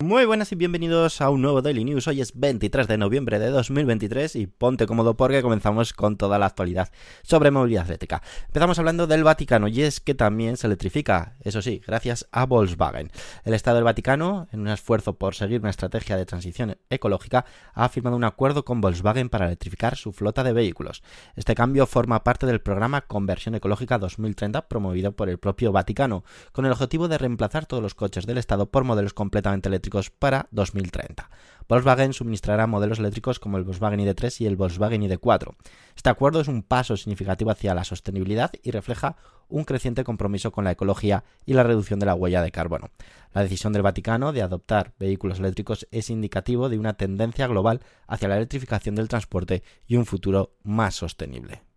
Muy buenas y bienvenidos a un nuevo Daily News. Hoy es 23 de noviembre de 2023 y ponte cómodo porque comenzamos con toda la actualidad sobre movilidad eléctrica. Empezamos hablando del Vaticano y es que también se electrifica, eso sí, gracias a Volkswagen. El Estado del Vaticano, en un esfuerzo por seguir una estrategia de transición ecológica, ha firmado un acuerdo con Volkswagen para electrificar su flota de vehículos. Este cambio forma parte del programa Conversión Ecológica 2030 promovido por el propio Vaticano, con el objetivo de reemplazar todos los coches del Estado por modelos completamente eléctricos para 2030. Volkswagen suministrará modelos eléctricos como el Volkswagen ID3 y el Volkswagen ID4. Este acuerdo es un paso significativo hacia la sostenibilidad y refleja un creciente compromiso con la ecología y la reducción de la huella de carbono. La decisión del Vaticano de adoptar vehículos eléctricos es indicativo de una tendencia global hacia la electrificación del transporte y un futuro más sostenible.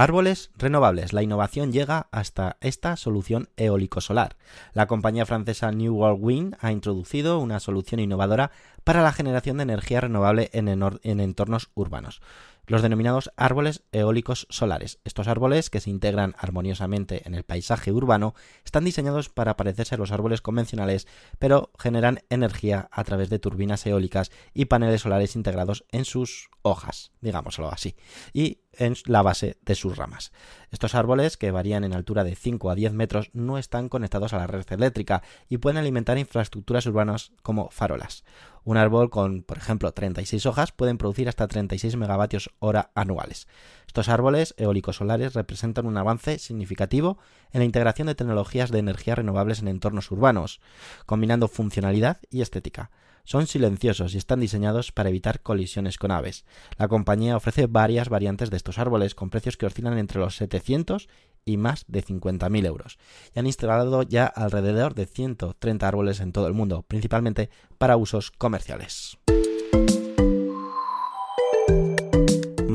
Árboles renovables. La innovación llega hasta esta solución eólico-solar. La compañía francesa New World Wind ha introducido una solución innovadora para la generación de energía renovable en, en entornos urbanos los denominados árboles eólicos solares. Estos árboles, que se integran armoniosamente en el paisaje urbano, están diseñados para parecerse a los árboles convencionales, pero generan energía a través de turbinas eólicas y paneles solares integrados en sus hojas, digámoslo así, y en la base de sus ramas. Estos árboles, que varían en altura de 5 a 10 metros, no están conectados a la red eléctrica y pueden alimentar infraestructuras urbanas como farolas. Un árbol con, por ejemplo, 36 hojas pueden producir hasta 36 megavatios hora anuales. Estos árboles eólicos solares representan un avance significativo en la integración de tecnologías de energías renovables en entornos urbanos, combinando funcionalidad y estética. Son silenciosos y están diseñados para evitar colisiones con aves. La compañía ofrece varias variantes de estos árboles con precios que oscilan entre los 700 y más de 50.000 euros. Y han instalado ya alrededor de 130 árboles en todo el mundo, principalmente para usos comerciales.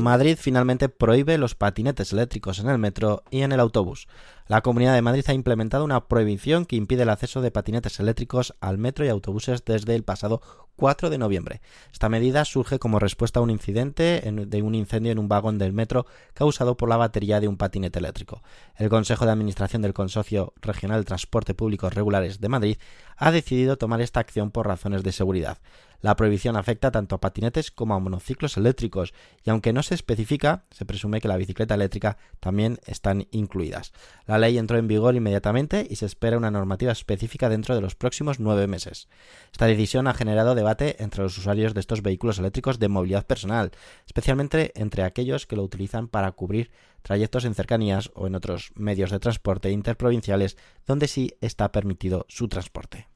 Madrid finalmente prohíbe los patinetes eléctricos en el metro y en el autobús. La Comunidad de Madrid ha implementado una prohibición que impide el acceso de patinetes eléctricos al metro y autobuses desde el pasado 4 de noviembre. Esta medida surge como respuesta a un incidente de un incendio en un vagón del metro causado por la batería de un patinete eléctrico. El Consejo de Administración del Consorcio Regional de Transporte Público Regulares de Madrid ha decidido tomar esta acción por razones de seguridad. La prohibición afecta tanto a patinetes como a monociclos eléctricos y aunque no se especifica, se presume que la bicicleta eléctrica también están incluidas. La ley entró en vigor inmediatamente y se espera una normativa específica dentro de los próximos nueve meses. Esta decisión ha generado debate entre los usuarios de estos vehículos eléctricos de movilidad personal, especialmente entre aquellos que lo utilizan para cubrir trayectos en cercanías o en otros medios de transporte interprovinciales donde sí está permitido su transporte.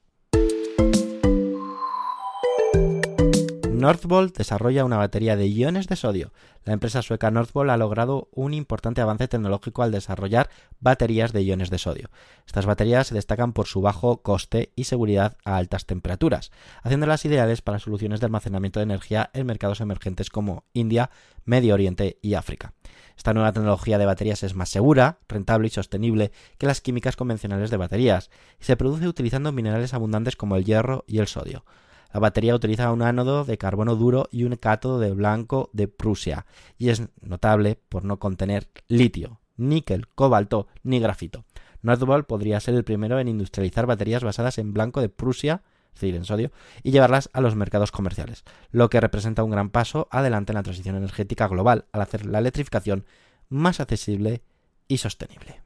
Northvolt desarrolla una batería de iones de sodio. La empresa sueca Northvolt ha logrado un importante avance tecnológico al desarrollar baterías de iones de sodio. Estas baterías se destacan por su bajo coste y seguridad a altas temperaturas, haciéndolas ideales para soluciones de almacenamiento de energía en mercados emergentes como India, Medio Oriente y África. Esta nueva tecnología de baterías es más segura, rentable y sostenible que las químicas convencionales de baterías, y se produce utilizando minerales abundantes como el hierro y el sodio. La batería utiliza un ánodo de carbono duro y un cátodo de blanco de Prusia, y es notable por no contener litio, níquel, cobalto ni grafito. Northvolt podría ser el primero en industrializar baterías basadas en blanco de Prusia, es decir, en sodio, y llevarlas a los mercados comerciales, lo que representa un gran paso adelante en la transición energética global al hacer la electrificación más accesible y sostenible.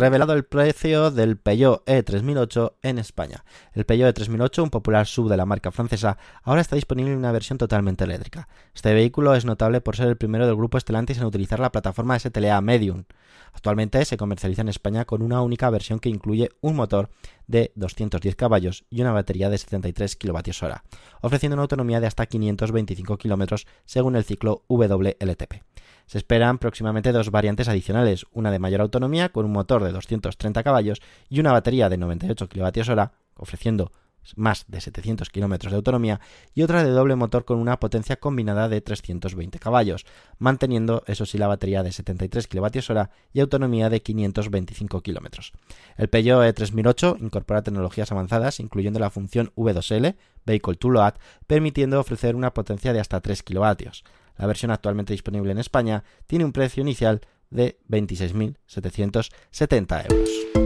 Revelado el precio del Peugeot E3008 en España. El Peugeot E3008, un popular sub de la marca francesa, ahora está disponible en una versión totalmente eléctrica. Este vehículo es notable por ser el primero del grupo Stellantis en utilizar la plataforma STLA Medium. Actualmente se comercializa en España con una única versión que incluye un motor de 210 caballos y una batería de 73 kWh, ofreciendo una autonomía de hasta 525 km según el ciclo WLTP. Se esperan próximamente dos variantes adicionales, una de mayor autonomía con un motor de 230 caballos y una batería de 98 kWh, ofreciendo más de 700 kilómetros de autonomía, y otra de doble motor con una potencia combinada de 320 caballos, manteniendo eso sí la batería de 73 kWh y autonomía de 525 kilómetros. El Peugeot E3008 incorpora tecnologías avanzadas, incluyendo la función V2L, Vehicle to Load, permitiendo ofrecer una potencia de hasta 3 kW. La versión actualmente disponible en España tiene un precio inicial de 26.770 euros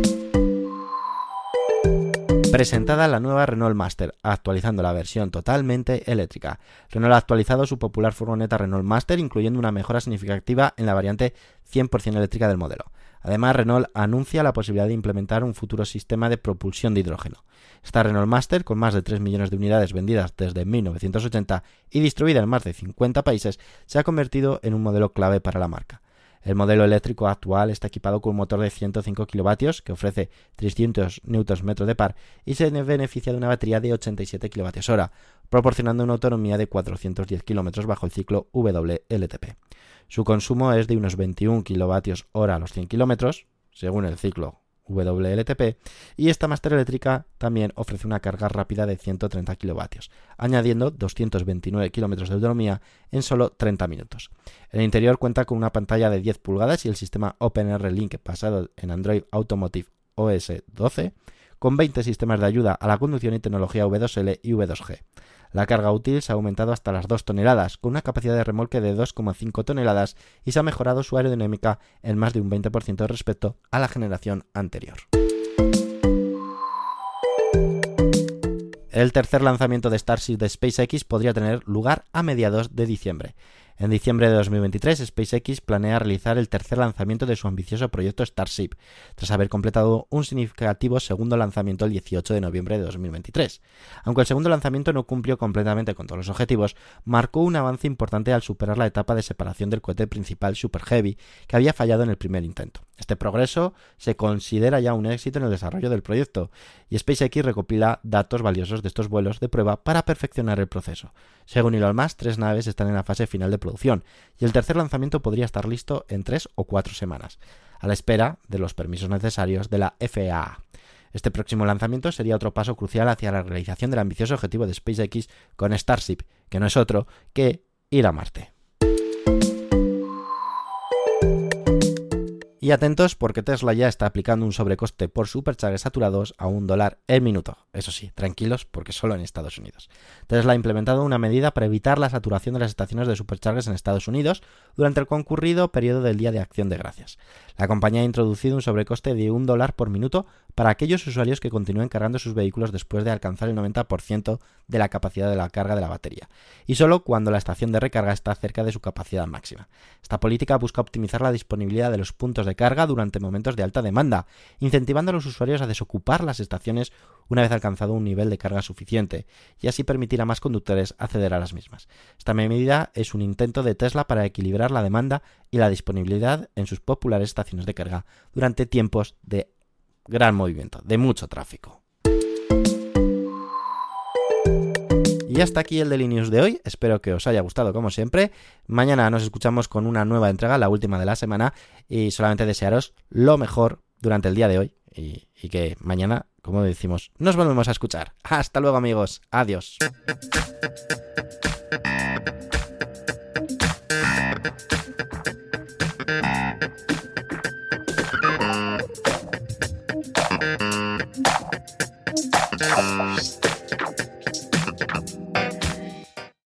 presentada la nueva Renault Master, actualizando la versión totalmente eléctrica. Renault ha actualizado su popular furgoneta Renault Master, incluyendo una mejora significativa en la variante 100% eléctrica del modelo. Además, Renault anuncia la posibilidad de implementar un futuro sistema de propulsión de hidrógeno. Esta Renault Master, con más de 3 millones de unidades vendidas desde 1980 y distribuida en más de 50 países, se ha convertido en un modelo clave para la marca. El modelo eléctrico actual está equipado con un motor de 105 kilovatios que ofrece 300 Nm de par y se beneficia de una batería de 87 kWh, proporcionando una autonomía de 410 km bajo el ciclo WLTP. Su consumo es de unos 21 kWh a los 100 km, según el ciclo WLTP, y esta Master eléctrica también ofrece una carga rápida de 130 kW, añadiendo 229 km de autonomía en solo 30 minutos. El interior cuenta con una pantalla de 10 pulgadas y el sistema OpenR Link basado en Android Automotive OS 12, con 20 sistemas de ayuda a la conducción y tecnología V2L y V2G. La carga útil se ha aumentado hasta las 2 toneladas, con una capacidad de remolque de 2,5 toneladas y se ha mejorado su aerodinámica en más de un 20% respecto a la generación anterior. El tercer lanzamiento de Starship de SpaceX podría tener lugar a mediados de diciembre. En diciembre de 2023, SpaceX planea realizar el tercer lanzamiento de su ambicioso proyecto Starship, tras haber completado un significativo segundo lanzamiento el 18 de noviembre de 2023. Aunque el segundo lanzamiento no cumplió completamente con todos los objetivos, marcó un avance importante al superar la etapa de separación del cohete principal Super Heavy, que había fallado en el primer intento. Este progreso se considera ya un éxito en el desarrollo del proyecto, y SpaceX recopila datos valiosos de estos vuelos de prueba para perfeccionar el proceso. Según Elon Musk, tres naves están en la fase final de producción, y el tercer lanzamiento podría estar listo en tres o cuatro semanas, a la espera de los permisos necesarios de la FAA. Este próximo lanzamiento sería otro paso crucial hacia la realización del ambicioso objetivo de SpaceX con Starship, que no es otro que ir a Marte. Y atentos porque Tesla ya está aplicando un sobrecoste por superchargers saturados a un dólar el minuto. Eso sí, tranquilos porque solo en Estados Unidos. Tesla ha implementado una medida para evitar la saturación de las estaciones de superchargers en Estados Unidos durante el concurrido periodo del Día de Acción de Gracias. La compañía ha introducido un sobrecoste de un dólar por minuto para aquellos usuarios que continúen cargando sus vehículos después de alcanzar el 90% de la capacidad de la carga de la batería, y solo cuando la estación de recarga está cerca de su capacidad máxima. Esta política busca optimizar la disponibilidad de los puntos de carga durante momentos de alta demanda, incentivando a los usuarios a desocupar las estaciones una vez alcanzado un nivel de carga suficiente, y así permitir a más conductores acceder a las mismas. Esta medida es un intento de Tesla para equilibrar la demanda y la disponibilidad en sus populares estaciones de carga durante tiempos de gran movimiento, de mucho tráfico. Y hasta aquí el Daily News de hoy. Espero que os haya gustado como siempre. Mañana nos escuchamos con una nueva entrega, la última de la semana. Y solamente desearos lo mejor durante el día de hoy. Y, y que mañana, como decimos, nos volvemos a escuchar. Hasta luego amigos. Adiós.